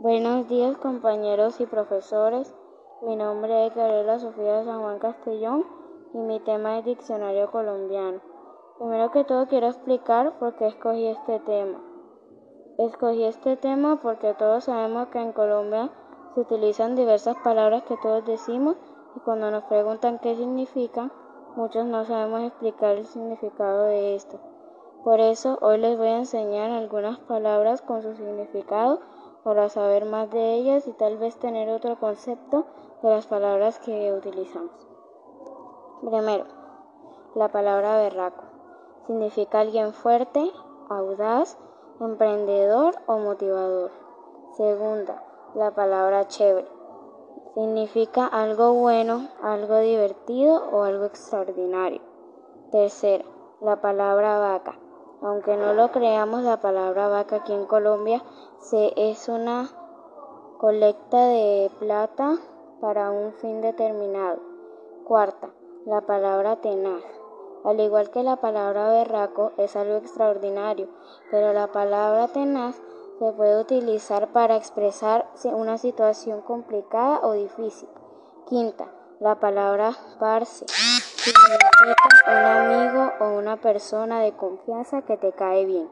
Buenos días compañeros y profesores. Mi nombre es Gabriela Sofía San Juan Castellón y mi tema es Diccionario Colombiano. Primero que todo quiero explicar por qué escogí este tema. Escogí este tema porque todos sabemos que en Colombia se utilizan diversas palabras que todos decimos y cuando nos preguntan qué significan, muchos no sabemos explicar el significado de esto. Por eso hoy les voy a enseñar algunas palabras con su significado para saber más de ellas y tal vez tener otro concepto de las palabras que utilizamos. Primero, la palabra berraco. Significa alguien fuerte, audaz, emprendedor o motivador. Segunda, la palabra chévere. Significa algo bueno, algo divertido o algo extraordinario. Tercera, la palabra vaca aunque no lo creamos, la palabra vaca aquí en Colombia se, es una colecta de plata para un fin determinado. Cuarta, la palabra tenaz. Al igual que la palabra berraco es algo extraordinario, pero la palabra tenaz se puede utilizar para expresar una situación complicada o difícil. Quinta, la palabra parce o una persona de confianza que te cae bien.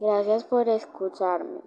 Gracias por escucharme.